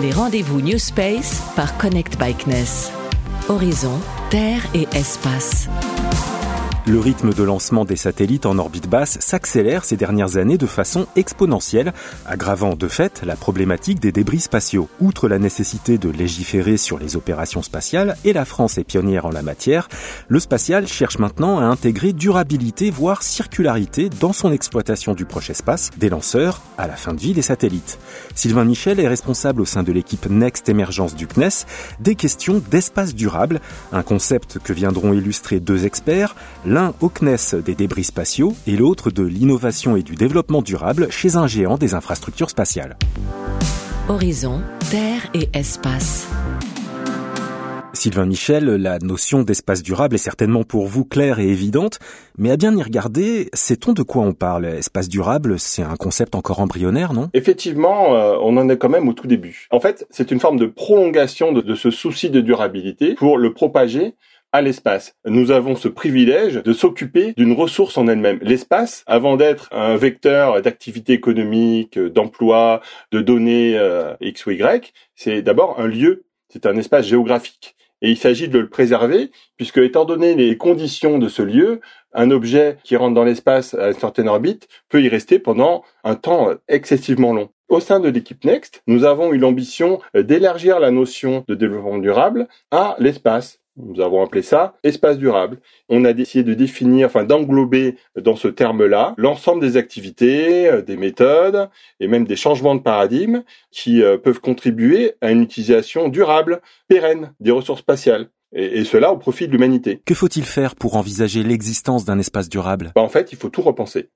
Les rendez-vous New Space par Connect by CNES. Horizon, Terre et Espace. Le rythme de lancement des satellites en orbite basse s'accélère ces dernières années de façon exponentielle, aggravant de fait la problématique des débris spatiaux. Outre la nécessité de légiférer sur les opérations spatiales, et la France est pionnière en la matière, le spatial cherche maintenant à intégrer durabilité, voire circularité dans son exploitation du proche espace, des lanceurs à la fin de vie des satellites. Sylvain Michel est responsable au sein de l'équipe Next Émergence du CNES des questions d'espace durable, un concept que viendront illustrer deux experts, l'un au CNES des débris spatiaux et l'autre de l'innovation et du développement durable chez un géant des infrastructures spatiales. Horizon, Terre et Espace. Sylvain Michel, la notion d'espace durable est certainement pour vous claire et évidente, mais à bien y regarder, sait-on de quoi on parle? Espace durable, c'est un concept encore embryonnaire, non? Effectivement, euh, on en est quand même au tout début. En fait, c'est une forme de prolongation de ce souci de durabilité pour le propager à l'espace. Nous avons ce privilège de s'occuper d'une ressource en elle-même. L'espace, avant d'être un vecteur d'activité économique, d'emploi, de données euh, X ou Y, c'est d'abord un lieu, c'est un espace géographique. Et il s'agit de le préserver, puisque étant donné les conditions de ce lieu, un objet qui rentre dans l'espace à une certaine orbite peut y rester pendant un temps excessivement long. Au sein de l'équipe Next, nous avons eu l'ambition d'élargir la notion de développement durable à l'espace. Nous avons appelé ça espace durable. On a décidé de définir, enfin d'englober dans ce terme-là l'ensemble des activités, euh, des méthodes et même des changements de paradigme qui euh, peuvent contribuer à une utilisation durable, pérenne des ressources spatiales. Et, cela au profit de l'humanité. Que faut-il faire pour envisager l'existence d'un espace durable? Bah, En fait, il faut tout repenser.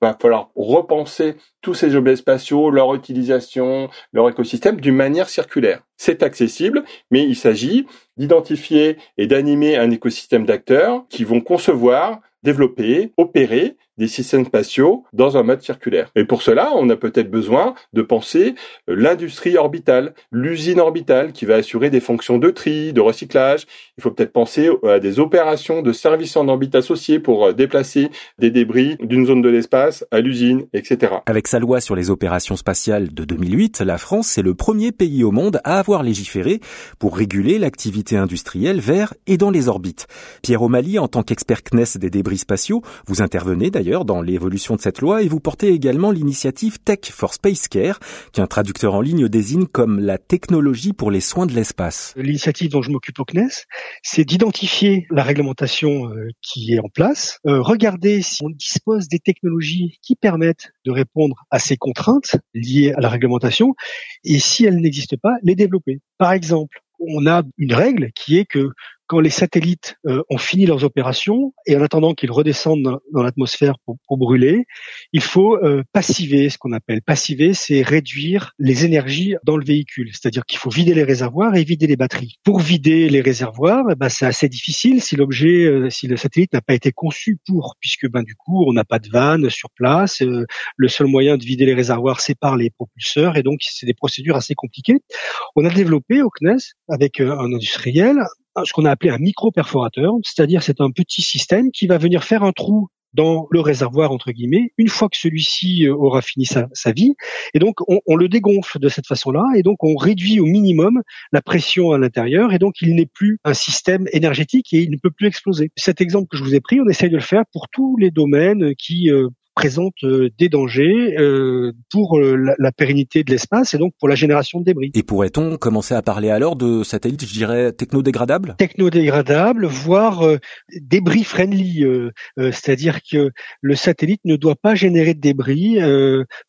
Il va falloir repenser tous ces objets spatiaux, leur utilisation, leur écosystème d'une manière circulaire. C'est accessible, mais il s'agit d'identifier et d'animer un écosystème d'acteurs qui vont concevoir, développer, opérer des systèmes spatiaux dans un mode circulaire. Et pour cela, on a peut-être besoin de penser l'industrie orbitale, l'usine orbitale qui va assurer des fonctions de tri, de recyclage. Il faut peut-être penser à des opérations de services en orbite associés pour euh, déplacer des débris d'une zone de l'espace à l'usine, etc. Avec sa loi sur les opérations spatiales de 2008, la France est le premier pays au monde à avoir légiféré pour réguler l'activité industrielle vers et dans les orbites. Pierre O'Malley, en tant qu'expert CNES des débris spatiaux, vous intervenez d'ailleurs dans l'évolution de cette loi et vous portez également l'initiative Tech for Space Care, qui un traducteur en ligne désigne comme la technologie pour les soins de l'espace. L'initiative dont je m'occupe au CNES, c'est d'identifier la réglementation euh, qui est en place, euh, regarder si on dispose des technologies qui permettent de répondre à ces contraintes liées à la réglementation, et si elles n'existent pas, les développer. Par exemple, on a une règle qui est que quand les satellites euh, ont fini leurs opérations et en attendant qu'ils redescendent dans, l'atmosphère pour, brûler, il faut euh, passiver, ce qu'on appelle passiver, c'est réduire les énergies dans le véhicule, c'est-à-dire qu'il faut vider les réservoirs et vider les batteries. Pour vider les réservoirs, eh ben, c'est assez difficile si l'objet, euh, si le satellite n'a pas été conçu pour, puisque ben du coup on n'a pas de vanne sur place. le seul moyen de vider les réservoirs, c'est par les propulseurs, et donc c'est des procédures assez compliquées. On a développé au CNES avec un industriel ce qu'on a appelé un micro-perforateur, c'est-à-dire c'est un petit système qui va venir faire un trou dans le réservoir entre guillemets une fois que celui-ci euh, aura fini sa, vie et donc on, on, le dégonfle de cette façon-là et donc on réduit au minimum la pression à l'intérieur et donc il n'est plus un système énergétique et il ne peut plus exploser. Cet exemple que je vous ai pris, on essaye de le faire pour tous les domaines qui euh, présente euh, des dangers euh, pour euh, la, pérennité de l'espace et donc pour la génération de débris. Et pourrait-on commencer à parler alors de satellites, je dirais, technodégradables? Technodégradables, voire débris friendly, c'est-à-dire que le satellite ne doit pas générer de débris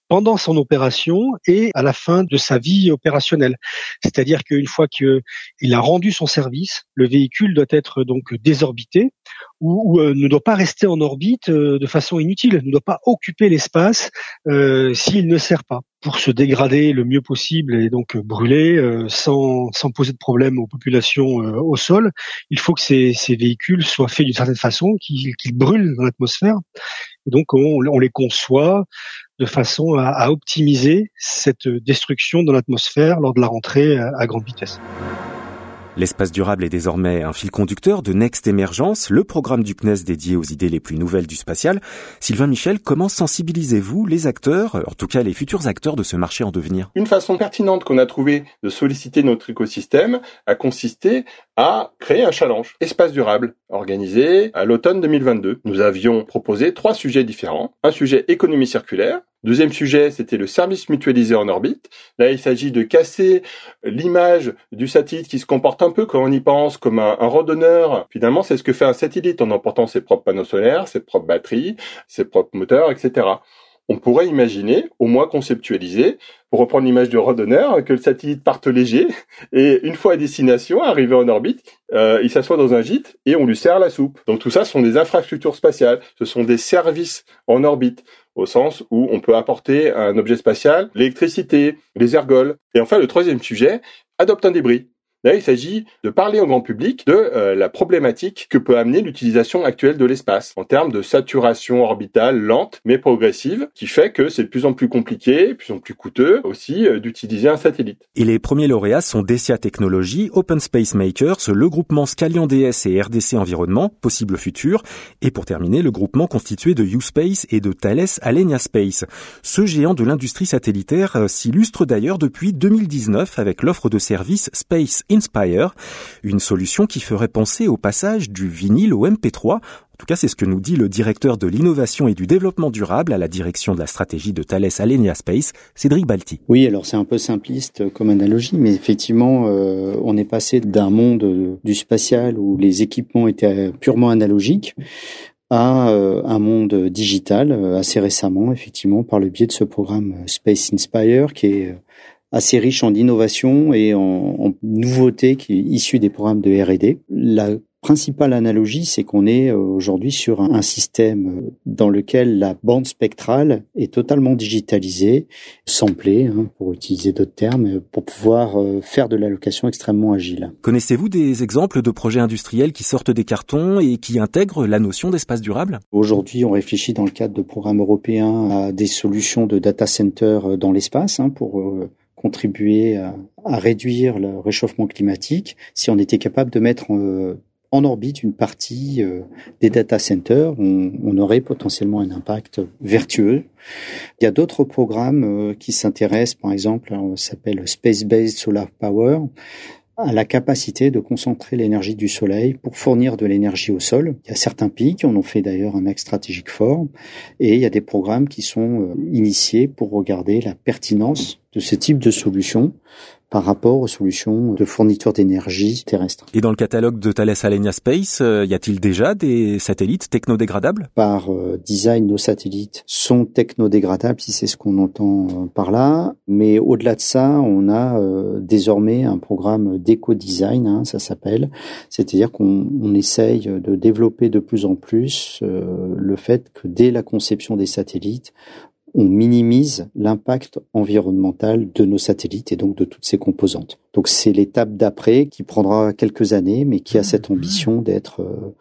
pendant son opération et à la fin de sa vie opérationnelle. C'est-à-dire qu'une fois qu'il a rendu son service, le véhicule doit être donc désorbité ou, euh, ne doit pas rester en orbite euh, de façon inutile, ne doit pas occuper l'espace euh, s'il ne sert pas pour se dégrader le mieux possible et donc brûler sans, poser de problème aux populations au sol, il faut que ces, ces véhicules soient faits d'une certaine façon, qu'ils brûlent dans l'atmosphère. Et donc on, on, les conçoit de façon à, optimiser cette destruction dans l'atmosphère lors de la rentrée à grande vitesse. L'espace durable est désormais un fil conducteur de Next Emergence, le programme du CNES dédié aux idées les plus nouvelles du spatial. Sylvain Michel, comment sensibilisez-vous les acteurs, en tout cas les futurs acteurs de ce marché en devenir? Une façon pertinente qu'on a trouvé de solliciter notre écosystème a consisté à créer un challenge espace durable organisé à l'automne 2022. Nous avions proposé trois sujets différents. Un sujet économie circulaire, Deuxième sujet, c'était le service mutualisé en orbite. Là, il s'agit de casser l'image du satellite qui se comporte un peu, quand on y pense, comme un, randonneur. Finalement, c'est ce que fait un satellite en emportant ses propres panneaux solaires, ses propres batteries, ses propres moteurs, etc. On pourrait imaginer, au moins conceptualiser, pour reprendre l'image du randonneur, que le satellite parte léger et une fois à destination, arrivé en orbite, euh, il s'assoit dans un gîte et on lui sert la soupe. Donc tout ça, ce sont des infrastructures spatiales, ce sont des services en orbite au sens où on peut apporter un objet spatial, l'électricité, les ergols. Et enfin, le troisième sujet, adopte un débris. Là, il s'agit de parler au grand public de euh, la problématique que peut amener l'utilisation actuelle de l'espace en termes de saturation orbitale lente mais progressive, qui fait que c'est de plus en plus compliqué, de plus en plus coûteux aussi euh, d'utiliser un satellite. Et les premiers lauréats sont Decia Technologies, Open Space Makers, le groupement Scalian DS et RDC Environnement, possible futur, et pour terminer, le groupement constitué de USpace et de Thales Alenia Space. Ce géant de l'industrie satellitaire euh, s'illustre d'ailleurs depuis 2019 avec l'offre de services Space Inspire, une solution qui ferait penser au passage du vinyle au MP3. En tout cas, c'est ce que nous dit le directeur de l'innovation et du développement durable à la direction de la stratégie de Thales Alenia Space, Cédric Balti. Oui, alors c'est un peu simpliste comme analogie, mais effectivement, euh, on est passé d'un monde du spatial où les équipements étaient purement analogiques à euh, un monde digital euh, assez récemment, effectivement, par le biais de ce programme Space Inspire qui est assez riche en innovation et en, en nouveautés qui est issu des programmes de R&D. La principale analogie, c'est qu'on est euh, aujourd'hui sur un, système euh, dans lequel la bande spectrale est totalement digitalisée, samplée, hein, pour utiliser d'autres termes, pour pouvoir euh, faire de l'allocation extrêmement agile. Connaissez-vous des exemples de projets industriels qui sortent des cartons et qui intègrent la notion d'espace durable? Aujourd'hui, on réfléchit dans le cadre de programmes européens à des solutions de data center dans l'espace hein, pour contribuer à, réduire le réchauffement climatique si on était capable de mettre euh, en orbite une partie euh, des data centers, on, aurait potentiellement un impact vertueux. Il y a d'autres programmes euh, qui s'intéressent, par exemple, on s'appelle Space Based Solar Power à la capacité de concentrer l'énergie du soleil pour fournir de l'énergie au sol. Il y a certains pays qui en ont fait d'ailleurs un axe stratégique fort et il y a des programmes qui sont initiés pour regarder la pertinence de ce type de solution par rapport aux solutions de fourniture d'énergie terrestre. Et dans le catalogue de Thales Alenia Space, euh, y a-t-il déjà des satellites technodégradables? Par euh, design, nos satellites sont technodégradables, si c'est ce qu'on entend euh, par là. Mais au-delà de ça, on a désormais un programme d'éco-design, hein, ça s'appelle. C'est-à-dire qu'on on essaye de développer de plus en plus le fait que dès la conception des satellites, on minimise l'impact environnemental de nos satellites et donc de toutes ces composantes. Donc c'est l'étape d'après qui prendra quelques années, mais qui a cette ambition d'être euh,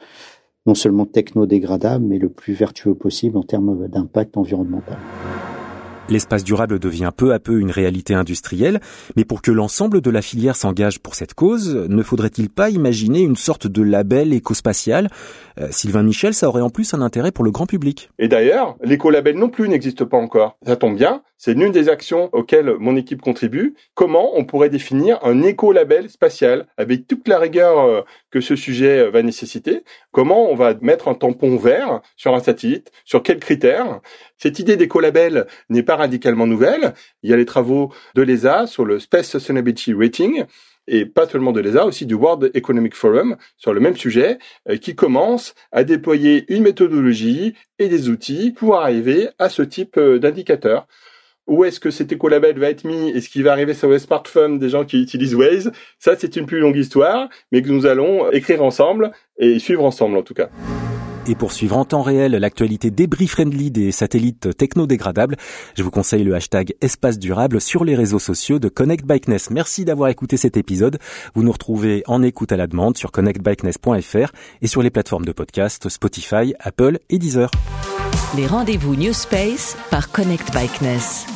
non seulement techno-dégradable, mais le plus vertueux possible en termes d'impact environnemental. L'espace durable devient peu à peu une réalité industrielle, mais pour que l'ensemble de la filière s'engage pour cette cause, ne faudrait-il pas imaginer une sorte de label écospatial euh, Sylvain Michel, ça aurait en plus un intérêt pour le grand public. Et d'ailleurs, l'écolabel non plus n'existe pas encore. Ça tombe bien, c'est l'une des actions auxquelles mon équipe contribue. Comment on pourrait définir un écolabel spatial avec toute la rigueur euh, que ce sujet euh, va nécessiter? Comment on va mettre un tampon vert sur un satellite? Sur quels critères? Cette idée d'écolabel n'est pas radicalement nouvelle. Il y a les travaux de l'ESA sur le Space Sustainability Rating et pas seulement de l'ESA, aussi du World Economic Forum sur le même sujet, euh, qui commence à déployer une méthodologie et des outils pour arriver à ce type d'indicateurs où est-ce que cet écolabel va être mis? Et ce qui va arriver sur les smartphones des gens qui utilisent Waze, ça c'est une plus longue histoire, mais que nous allons écrire ensemble et suivre ensemble en tout cas. Et pour suivre en temps réel l'actualité débris friendly des satellites technodégradables, je vous conseille le hashtag espace durable sur les réseaux sociaux de Connect Bikeness. Merci d'avoir écouté cet épisode. Vous nous retrouvez en écoute à la demande sur connectbikeness.fr et sur les plateformes de podcast Spotify, Apple et Deezer. Les rendez-vous New Space par Connect Bikeness.